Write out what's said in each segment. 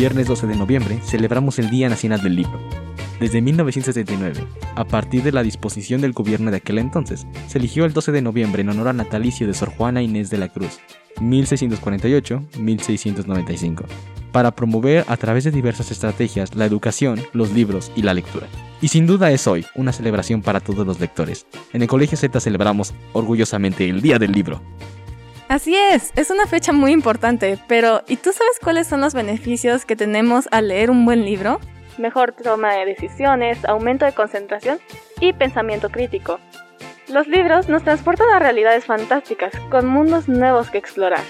Viernes 12 de noviembre, celebramos el Día Nacional del Libro. Desde 1979, a partir de la disposición del gobierno de aquel entonces, se eligió el 12 de noviembre en honor al natalicio de Sor Juana Inés de la Cruz, 1648-1695, para promover a través de diversas estrategias la educación, los libros y la lectura. Y sin duda es hoy una celebración para todos los lectores. En el Colegio Z celebramos orgullosamente el Día del Libro. Así es, es una fecha muy importante, pero ¿y tú sabes cuáles son los beneficios que tenemos al leer un buen libro? Mejor toma de decisiones, aumento de concentración y pensamiento crítico. Los libros nos transportan a realidades fantásticas, con mundos nuevos que explorar.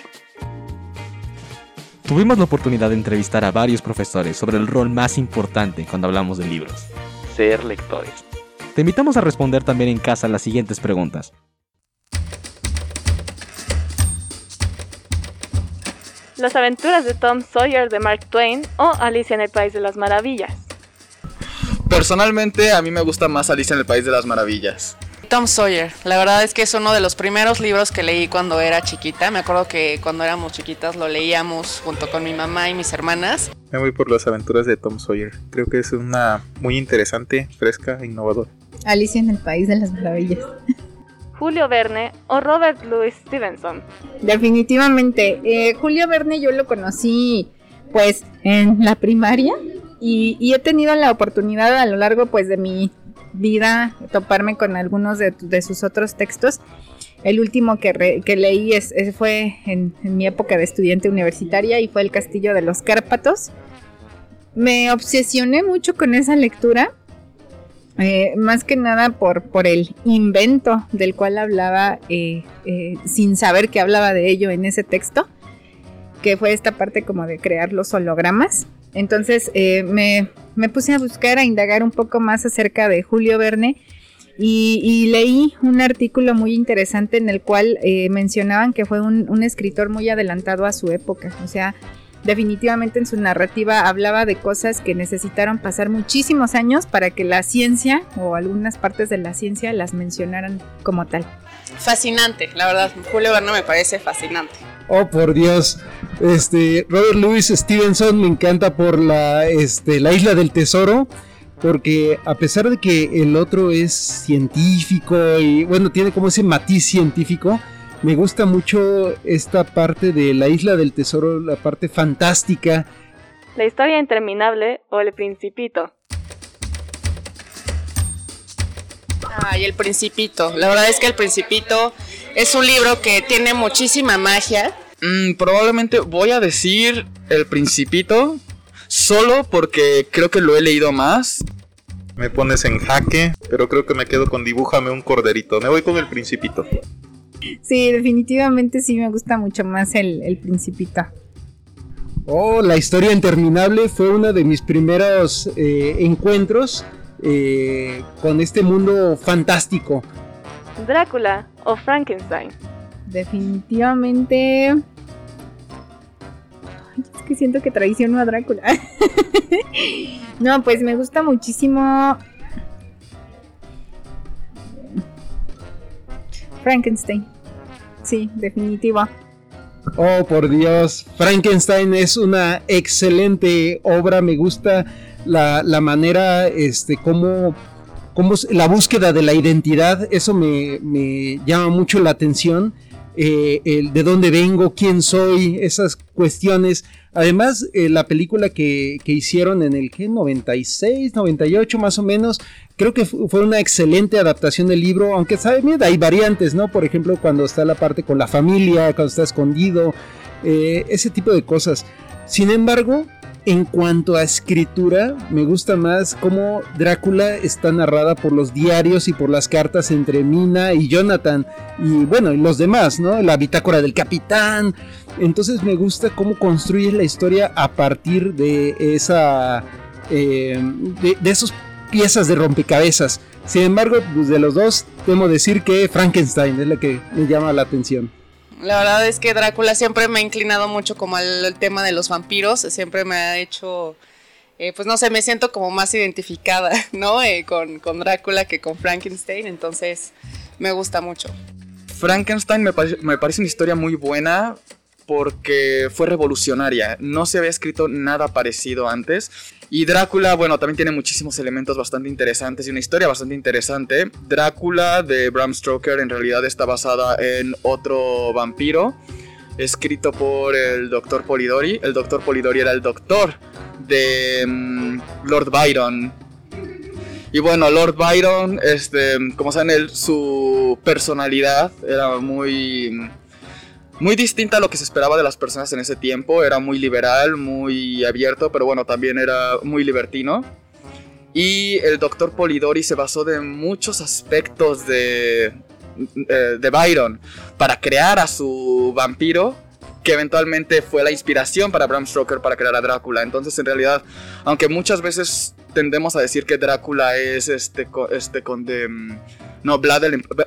Tuvimos la oportunidad de entrevistar a varios profesores sobre el rol más importante cuando hablamos de libros, ser lectores. Te invitamos a responder también en casa las siguientes preguntas. Las aventuras de Tom Sawyer de Mark Twain o Alicia en el País de las Maravillas. Personalmente a mí me gusta más Alicia en el País de las Maravillas. Tom Sawyer, la verdad es que es uno de los primeros libros que leí cuando era chiquita. Me acuerdo que cuando éramos chiquitas lo leíamos junto con mi mamá y mis hermanas. Me voy por las aventuras de Tom Sawyer. Creo que es una muy interesante, fresca e innovadora. Alicia en el País de las Maravillas. Julio Verne o Robert Louis Stevenson. Definitivamente. Eh, Julio Verne yo lo conocí pues en la primaria y, he tenido la oportunidad a lo largo pues de mi vida toparme con algunos de, sus otros textos. El último que, leí es, fue en, en, mi época de estudiante universitaria y fue El Castillo de los Cárpatos. Me obsesioné mucho con esa lectura eh, más que nada por, por el invento del cual hablaba eh, eh, sin saber que hablaba de ello en ese texto, que fue esta parte como de crear los hologramas. Entonces me, puse a buscar, a indagar un poco más acerca de Julio Verne y, leí un artículo muy interesante en el cual mencionaban que fue un, un escritor muy adelantado a su época, o sea, definitivamente en su narrativa hablaba de cosas que necesitaron pasar muchísimos años para que la ciencia o algunas partes de la ciencia las mencionaran como tal. Fascinante, la verdad, Julio Verne me parece fascinante. Oh, por Dios. Este, Robert Louis Stevenson me encanta por la, este, la isla del tesoro. Porque a pesar de que el otro es científico y bueno, tiene como ese matiz científico, me gusta mucho esta parte de la isla del tesoro, la parte fantástica. La historia interminable o el principito. Ay, el principito. La verdad es que el principito es un libro que tiene muchísima magia. Mm, probablemente voy a decir el principito solo porque creo que lo he leído más. Me pones en jaque, pero creo que me quedo con dibújame un corderito. Me voy con el principito. Sí, definitivamente sí me gusta mucho más el, el Principito. Oh, la historia interminable fue uno de mis primeros eh, encuentros eh, con este mundo fantástico. Drácula o Frankenstein. Definitivamente. es que siento que traiciono a Drácula. no, pues me gusta muchísimo Frankenstein. Sí, definitiva. Oh, por Dios. Frankenstein es una excelente obra. Me gusta la, manera, este, cómo, cómo, la búsqueda de la identidad. Eso me, llama mucho la atención. Eh, el de dónde vengo, quién soy, esas cuestiones. Además, eh, la película que, que, hicieron en el que 96, 98 más o menos, creo que fue una excelente adaptación del libro, aunque sabe, mira, hay variantes, ¿no? Por ejemplo, cuando está la parte con la familia, cuando está escondido, eh, ese tipo de cosas. Sin embargo, en cuanto a escritura, me gusta más cómo Drácula está narrada por los diarios y por las cartas entre Mina y Jonathan y bueno, y los demás, ¿no? La bitácora del capitán. Entonces me gusta cómo construye la historia a partir de esa... Eh, de, de piezas de rompecabezas. Sin embargo, pues de los dos, temo decir que Frankenstein es la que me llama la atención. La verdad es que Drácula siempre me ha inclinado mucho como al, tema de los vampiros, siempre me ha hecho, eh, pues no sé, me siento como más identificada, ¿no? Eh, con, con, Drácula que con Frankenstein, entonces me gusta mucho. Frankenstein me, me parece una historia muy buena porque fue revolucionaria. No se había escrito nada parecido antes. Y Drácula, bueno, también tiene muchísimos elementos bastante interesantes y una historia bastante interesante. Drácula de Bram Stoker en realidad está basada en otro vampiro escrito por el doctor Polidori. El doctor Polidori era el doctor de mm, Lord Byron. Y bueno, Lord Byron, este, como saben, su personalidad era muy muy distinta a lo que se esperaba de las personas en ese tiempo. Era muy liberal, muy abierto, pero bueno, también era muy libertino. Y el doctor Polidori se basó de muchos aspectos de, eh, de Byron para crear a su vampiro que eventualmente fue la inspiración para Bram Stoker para crear a Drácula. Entonces, en realidad, aunque muchas veces tendemos a decir que Drácula es este, este con de, mm, no, Vlad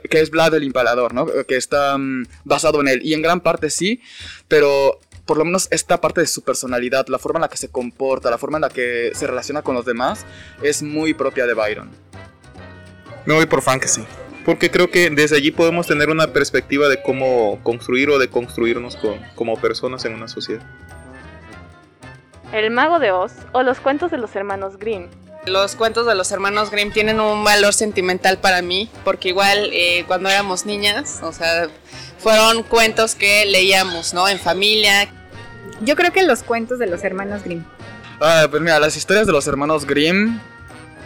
que es Vlad el Impalador, ¿no? Que está mm, basado en él. Y en gran parte sí, pero por lo menos esta parte de su personalidad, la forma en la que se comporta, la forma en la que se relaciona con los demás, es muy propia de Byron. Me voy por fantasy porque creo que desde allí podemos tener una perspectiva de cómo construir o de construirnos como personas en una sociedad. El mago de Oz o los cuentos de los hermanos Grimm. Los cuentos de los hermanos Grimm tienen un valor sentimental para mí, porque igual eh, cuando éramos niñas, o sea, fueron cuentos que leíamos, ¿no? En familia. Yo creo que los cuentos de los hermanos Grimm. Ah, pues mira, las historias de los hermanos Grimm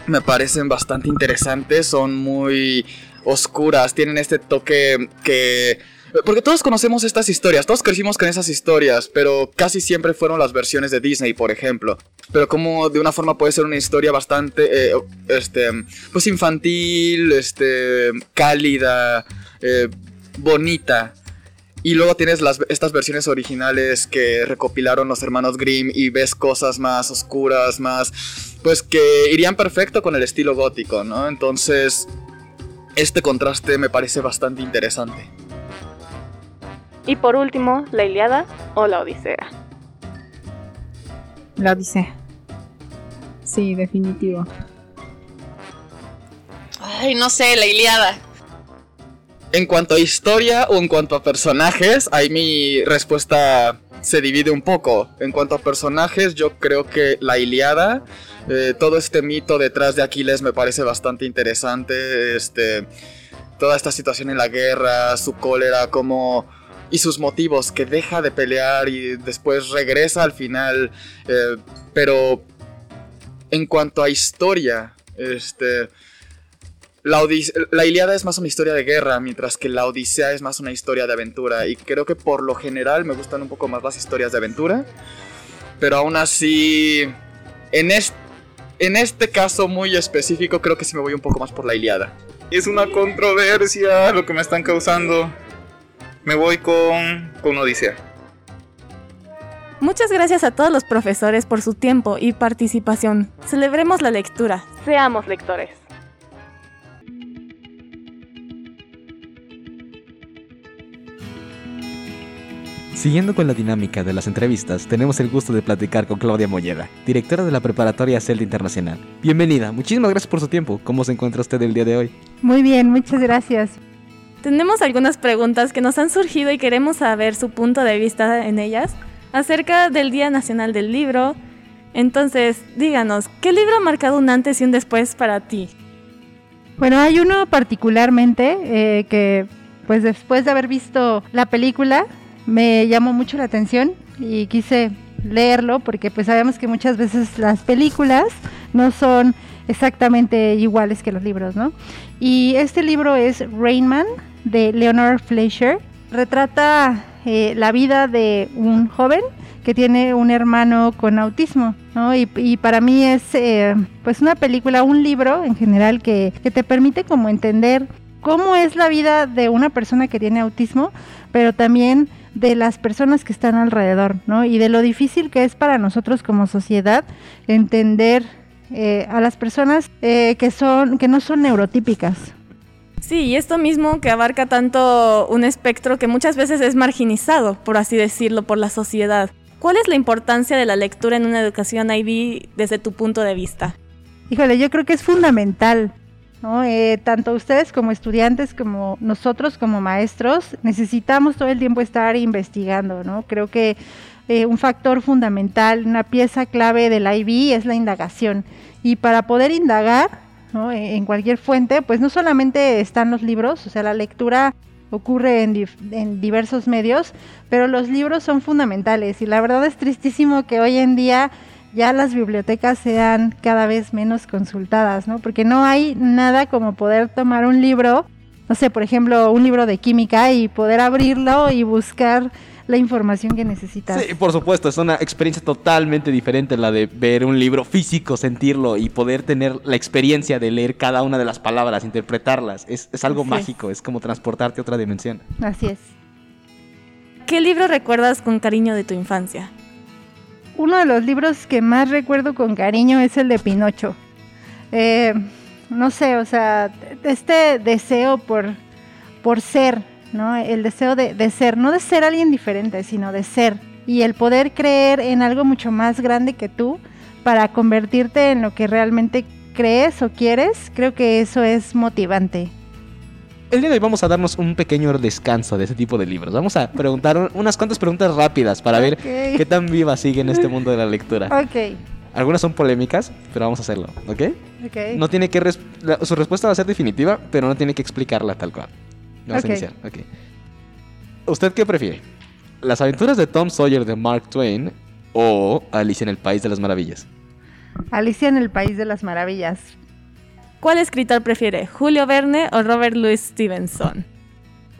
me parecen bastante interesantes, son muy oscuras, tienen este toque que... Porque todos conocemos estas historias, todos crecimos con esas historias, pero casi siempre fueron las versiones de Disney, por ejemplo. Pero como de una forma puede ser una historia bastante, eh, este, pues infantil, este, cálida, eh, bonita. Y luego tienes las, estas versiones originales que recopilaron los hermanos Grimm y ves cosas más oscuras, más, pues que irían perfecto con el estilo gótico, ¿no? Entonces, este contraste me parece bastante interesante. Y por último, la Iliada o la Odisea. La Odisea. Sí, definitivo. Ay, no sé, la Iliada. En cuanto a historia o en cuanto a personajes, ahí mi respuesta se divide un poco. En cuanto a personajes, yo creo que la Iliada eh, todo este mito detrás de Aquiles me parece bastante interesante. Este, toda esta situación en la guerra, su cólera, como y sus motivos, que deja de pelear y después regresa al final. Eh, pero en cuanto a historia, este, la, la, Iliada es más una historia de guerra, mientras que la Odisea es más una historia de aventura. Y creo que por lo general me gustan un poco más las historias de aventura. Pero aún así, en este en este caso muy específico creo que sí me voy un poco más por la Iliada. Es una controversia lo que me están causando. Me voy con, con Odisea. Muchas gracias a todos los profesores por su tiempo y participación. Celebremos la lectura. Seamos lectores. Siguiendo con la dinámica de las entrevistas, tenemos el gusto de platicar con Claudia Molleda, directora de la preparatoria Celta Internacional. Bienvenida, muchísimas gracias por su tiempo. ¿Cómo se encuentra usted el día de hoy? Muy bien, muchas gracias. Tenemos algunas preguntas que nos han surgido y queremos saber su punto de vista en ellas acerca del Día Nacional del Libro. Entonces, díganos, ¿qué libro ha marcado un antes y un después para ti? Bueno, hay uno particularmente eh, que, pues después de haber visto la película, me llamó mucho la atención y quise leerlo porque pues sabemos que muchas veces las películas no son exactamente iguales que los libros, ¿no? Y este libro es Rainman de Leonard Fleischer. Retrata eh, la vida de un joven que tiene un hermano con autismo, ¿no? Y, para mí es eh, pues una película, un libro en general que, te permite como entender cómo es la vida de una persona que tiene autismo, pero también de las personas que están alrededor, ¿no? Y de lo difícil que es para nosotros como sociedad entender eh, a las personas que son que no son neurotípicas. Sí, y esto mismo que abarca tanto un espectro que muchas veces es marginizado, por así decirlo, por la sociedad. ¿Cuál es la importancia de la lectura en una educación IB desde tu punto de vista? Híjole, yo creo que es fundamental ¿no? Eh, tanto ustedes como estudiantes, como nosotros como maestros, necesitamos todo el tiempo estar investigando, ¿no? Creo que eh, un factor fundamental, una pieza clave del IB es la indagación. Y para poder indagar ¿no? E, en cualquier fuente, pues no solamente están los libros, o sea, la lectura ocurre en, en, diversos medios, pero los libros son fundamentales y la verdad es tristísimo que hoy en día ya las bibliotecas sean cada vez menos consultadas, ¿no? Porque no hay nada como poder tomar un libro, no sé, por ejemplo, un libro de química y poder abrirlo y buscar la información que necesitas. Sí, por supuesto, es una experiencia totalmente diferente la de ver un libro físico, sentirlo y poder tener la experiencia de leer cada una de las palabras, interpretarlas. Es, es algo mágico, es. es como transportarte a otra dimensión. Así es. ¿Qué libro recuerdas con cariño de tu infancia? Uno de los libros que más recuerdo con cariño es el de Pinocho. Eh, no sé, o sea, este deseo por, por ser, ¿no? El deseo de, de, ser, no de ser alguien diferente, sino de ser. Y el poder creer en algo mucho más grande que tú para convertirte en lo que realmente crees o quieres, creo que eso es motivante. El día de hoy vamos a darnos un pequeño descanso de ese tipo de libros. Vamos a preguntar unas cuantas preguntas rápidas para okay. ver qué tan viva sigue en este mundo de la lectura. Ok. Algunas son polémicas, pero vamos a hacerlo, ¿ok? Ok. No tiene que... Res su respuesta va a ser definitiva, pero no tiene que explicarla tal cual. Vamos okay. a iniciar, ok. ¿Usted qué prefiere? ¿Las aventuras de Tom Sawyer de Mark Twain o Alicia en el País de las Maravillas? Alicia en el País de las Maravillas. ¿Cuál escritor prefiere, Julio Verne o Robert Louis Stevenson?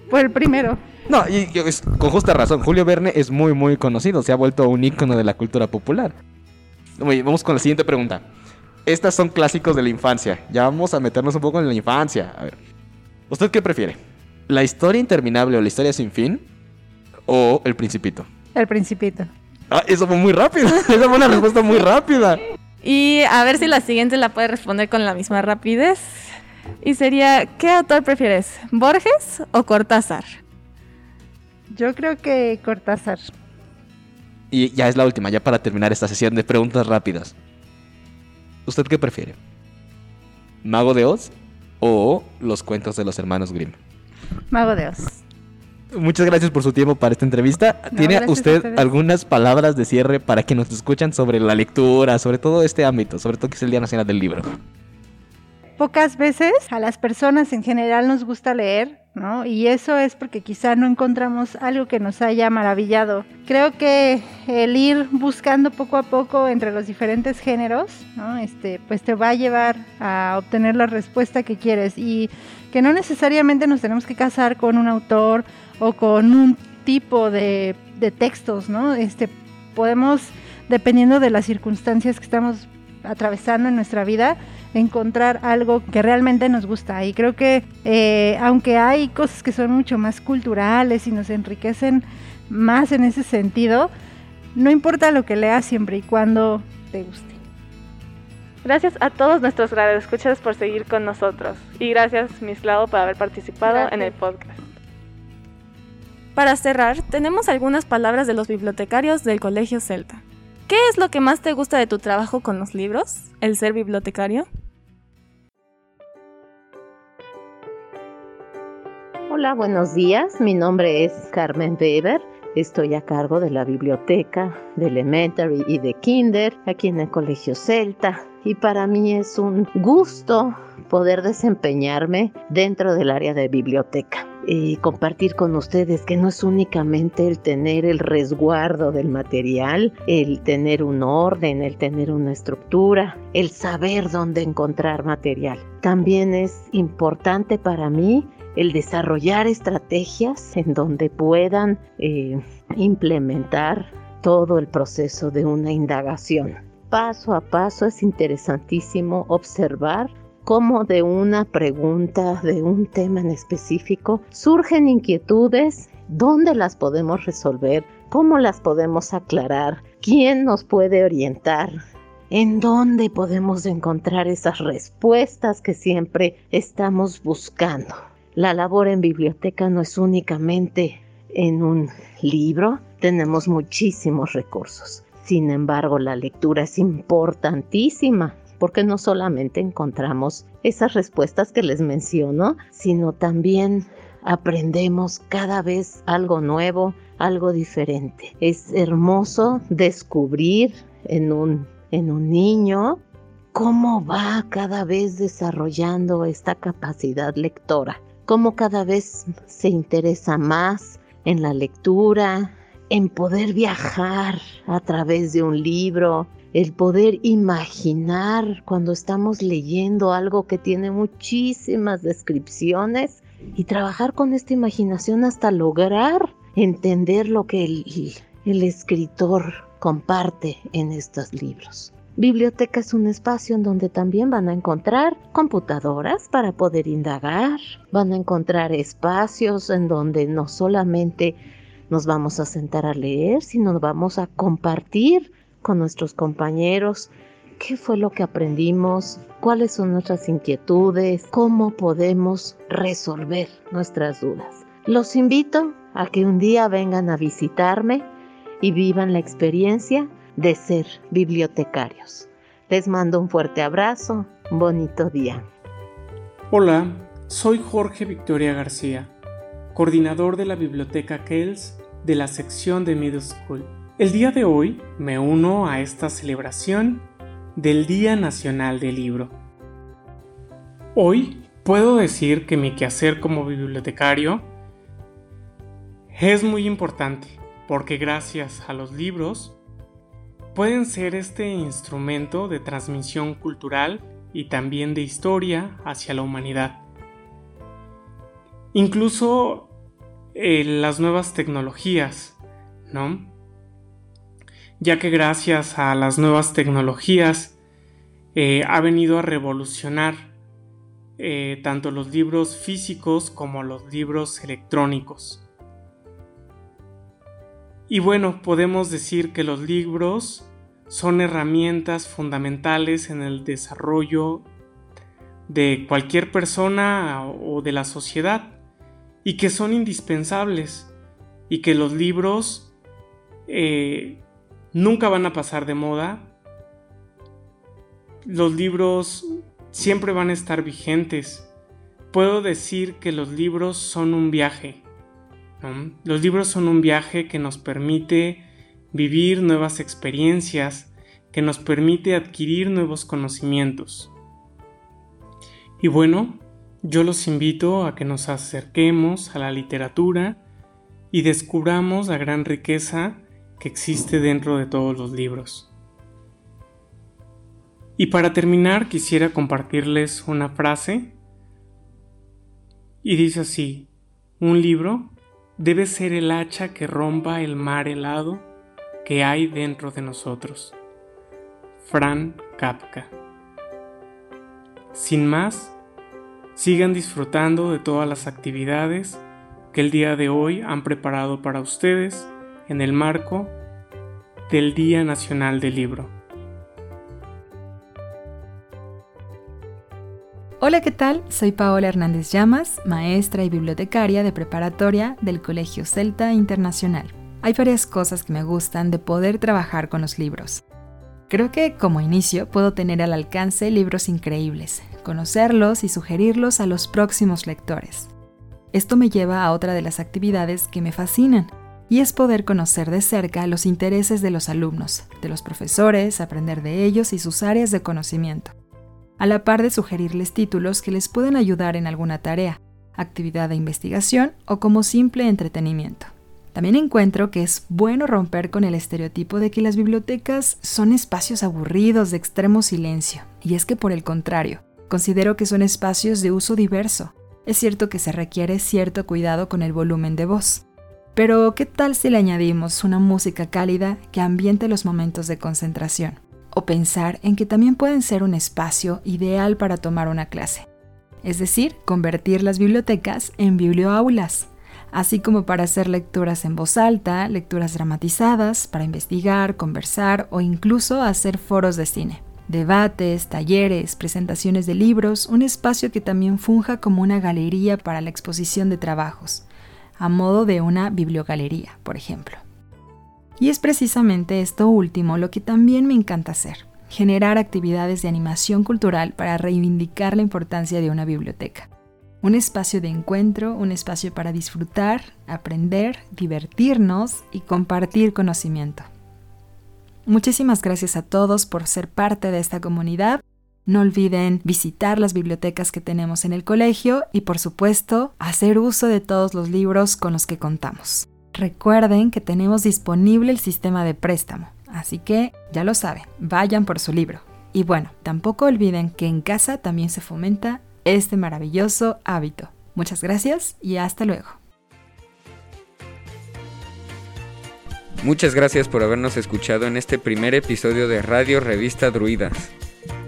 Pues el primero. No, y, y es, con justa razón, Julio Verne es muy muy conocido, se ha vuelto un ícono de la cultura popular. Muy, vamos con la siguiente pregunta. Estas son clásicos de la infancia. Ya vamos a meternos un poco en la infancia. A ver. ¿Usted qué prefiere? ¿La historia interminable o la historia sin fin? ¿O el principito? El principito. Ah, eso fue muy rápido. Esa fue una respuesta muy rápida. Y a ver si la siguiente la puede responder con la misma rapidez. Y sería, ¿qué autor prefieres? ¿Borges o Cortázar? Yo creo que Cortázar. Y ya es la última, ya para terminar esta sesión de preguntas rápidas. ¿Usted qué prefiere? ¿Mago de Oz o los cuentos de los hermanos Grimm? Mago de Oz. Muchas gracias por su tiempo para esta entrevista. No, ¿Tiene usted algunas palabras de cierre para que nos escuchan sobre la lectura, sobre todo este ámbito, sobre todo que es el Día Nacional del Libro? Pocas veces a las personas en general nos gusta leer, ¿no? Y eso es porque quizá no encontramos algo que nos haya maravillado. Creo que el ir buscando poco a poco entre los diferentes géneros, ¿no? Este, pues te va a llevar a obtener la respuesta que quieres y que no necesariamente nos tenemos que casar con un autor o con un tipo de, de textos, ¿no? Este, podemos, dependiendo de las circunstancias que estamos atravesando en nuestra vida, encontrar algo que realmente nos gusta. Y creo que eh, aunque hay cosas que son mucho más culturales y nos enriquecen más en ese sentido, no importa lo que leas siempre y cuando te guste. Gracias a todos nuestros radioescuchas por seguir con nosotros. Y gracias, Mislao, por haber participado Gracias. en el podcast. Para cerrar, tenemos algunas palabras de los bibliotecarios del Colegio Celta. ¿Qué es lo que más te gusta de tu trabajo con los libros? ¿El ser bibliotecario? Hola, buenos días. Mi nombre es Carmen Weber. Estoy a cargo de la biblioteca de Elementary y de Kinder aquí en el Colegio Celta. Y para mí es un gusto poder desempeñarme dentro del área de biblioteca y compartir con ustedes que no es únicamente el tener el resguardo del material, el tener un orden, el tener una estructura, el saber dónde encontrar material. También es importante para mí el desarrollar estrategias en donde puedan eh, implementar todo el proceso de una indagación. Paso a paso es interesantísimo observar cómo de una pregunta, de un tema en específico, surgen inquietudes, dónde las podemos resolver, cómo las podemos aclarar, quién nos puede orientar, en dónde podemos encontrar esas respuestas que siempre estamos buscando. La labor en biblioteca no es únicamente en un libro, tenemos muchísimos recursos. Sin embargo, la lectura es importantísima porque no solamente encontramos esas respuestas que les menciono, sino también aprendemos cada vez algo nuevo, algo diferente. Es hermoso descubrir en un, en un niño cómo va cada vez desarrollando esta capacidad lectora, cómo cada vez se interesa más en la lectura, en poder viajar a través de un libro, el poder imaginar cuando estamos leyendo algo que tiene muchísimas descripciones y trabajar con esta imaginación hasta lograr entender lo que el, el escritor comparte en estos libros. Biblioteca es un espacio en donde también van a encontrar computadoras para poder indagar, van a encontrar espacios en donde no solamente nos vamos a sentar a leer, sino vamos a compartir con nuestros compañeros qué fue lo que aprendimos, cuáles son nuestras inquietudes, cómo podemos resolver nuestras dudas. Los invito a que un día vengan a visitarme y vivan la experiencia de ser bibliotecarios. Les mando un fuerte abrazo, bonito día. Hola, soy Jorge Victoria García, coordinador de la Biblioteca Kells de la sección de Middle School. El día de hoy me uno a esta celebración del Día Nacional del Libro. Hoy puedo decir que mi quehacer como bibliotecario es muy importante porque gracias a los libros pueden ser este instrumento de transmisión cultural y también de historia hacia la humanidad. Incluso eh, las nuevas tecnologías, ¿no? Ya que gracias a las nuevas tecnologías eh, ha venido a revolucionar eh, tanto los libros físicos como los libros electrónicos. Y bueno, podemos decir que los libros son herramientas fundamentales en el desarrollo de cualquier persona o de la sociedad y que son indispensables y que los libros eh, nunca van a pasar de moda. Los libros siempre van a estar vigentes. Puedo decir que los libros son un viaje. Los libros son un viaje que nos permite vivir nuevas experiencias, que nos permite adquirir nuevos conocimientos. Y bueno, yo los invito a que nos acerquemos a la literatura y descubramos la gran riqueza que existe dentro de todos los libros. Y para terminar quisiera compartirles una frase y dice así, un libro debe ser el hacha que rompa el mar helado que hay dentro de nosotros. Fran Kapka. Sin más, sigan disfrutando de todas las actividades que el día de hoy han preparado para ustedes en el marco del Día Nacional del Libro. Hola, ¿qué tal? Soy Paola Hernández Llamas, maestra y bibliotecaria de preparatoria del Colegio Celta Internacional. Hay varias cosas que me gustan de poder trabajar con los libros. Creo que como inicio puedo tener al alcance libros increíbles, conocerlos y sugerirlos a los próximos lectores. Esto me lleva a otra de las actividades que me fascinan, y es poder conocer de cerca los intereses de los alumnos, de los profesores, aprender de ellos y sus áreas de conocimiento, a la par de sugerirles títulos que les pueden ayudar en alguna tarea, actividad de investigación o como simple entretenimiento. También encuentro que es bueno romper con el estereotipo de que las bibliotecas son espacios aburridos de extremo silencio, y es que por el contrario, considero que son espacios de uso diverso. Es cierto que se requiere cierto cuidado con el volumen de voz, pero ¿qué tal si le añadimos una música cálida que ambiente los momentos de concentración? O pensar en que también pueden ser un espacio ideal para tomar una clase. Es decir, convertir las bibliotecas en biblioaulas así como para hacer lecturas en voz alta, lecturas dramatizadas, para investigar, conversar o incluso hacer foros de cine. Debates, talleres, presentaciones de libros, un espacio que también funja como una galería para la exposición de trabajos, a modo de una bibliogalería, por ejemplo. Y es precisamente esto último lo que también me encanta hacer, generar actividades de animación cultural para reivindicar la importancia de una biblioteca. Un espacio de encuentro, un espacio para disfrutar, aprender, divertirnos y compartir conocimiento. Muchísimas gracias a todos por ser parte de esta comunidad. No olviden visitar las bibliotecas que tenemos en el colegio y por supuesto hacer uso de todos los libros con los que contamos. Recuerden que tenemos disponible el sistema de préstamo, así que ya lo saben, vayan por su libro. Y bueno, tampoco olviden que en casa también se fomenta este maravilloso hábito. Muchas gracias y hasta luego. Muchas gracias por habernos escuchado en este primer episodio de Radio Revista Druidas.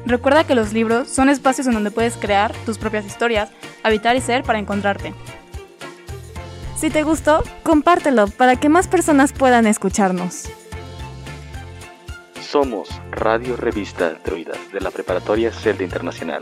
Recuerda que los libros son espacios en donde puedes crear tus propias historias, habitar y ser para encontrarte. Si te gustó, compártelo para que más personas puedan escucharnos. Somos Radio Revista Druidas de la Preparatoria Celta Internacional.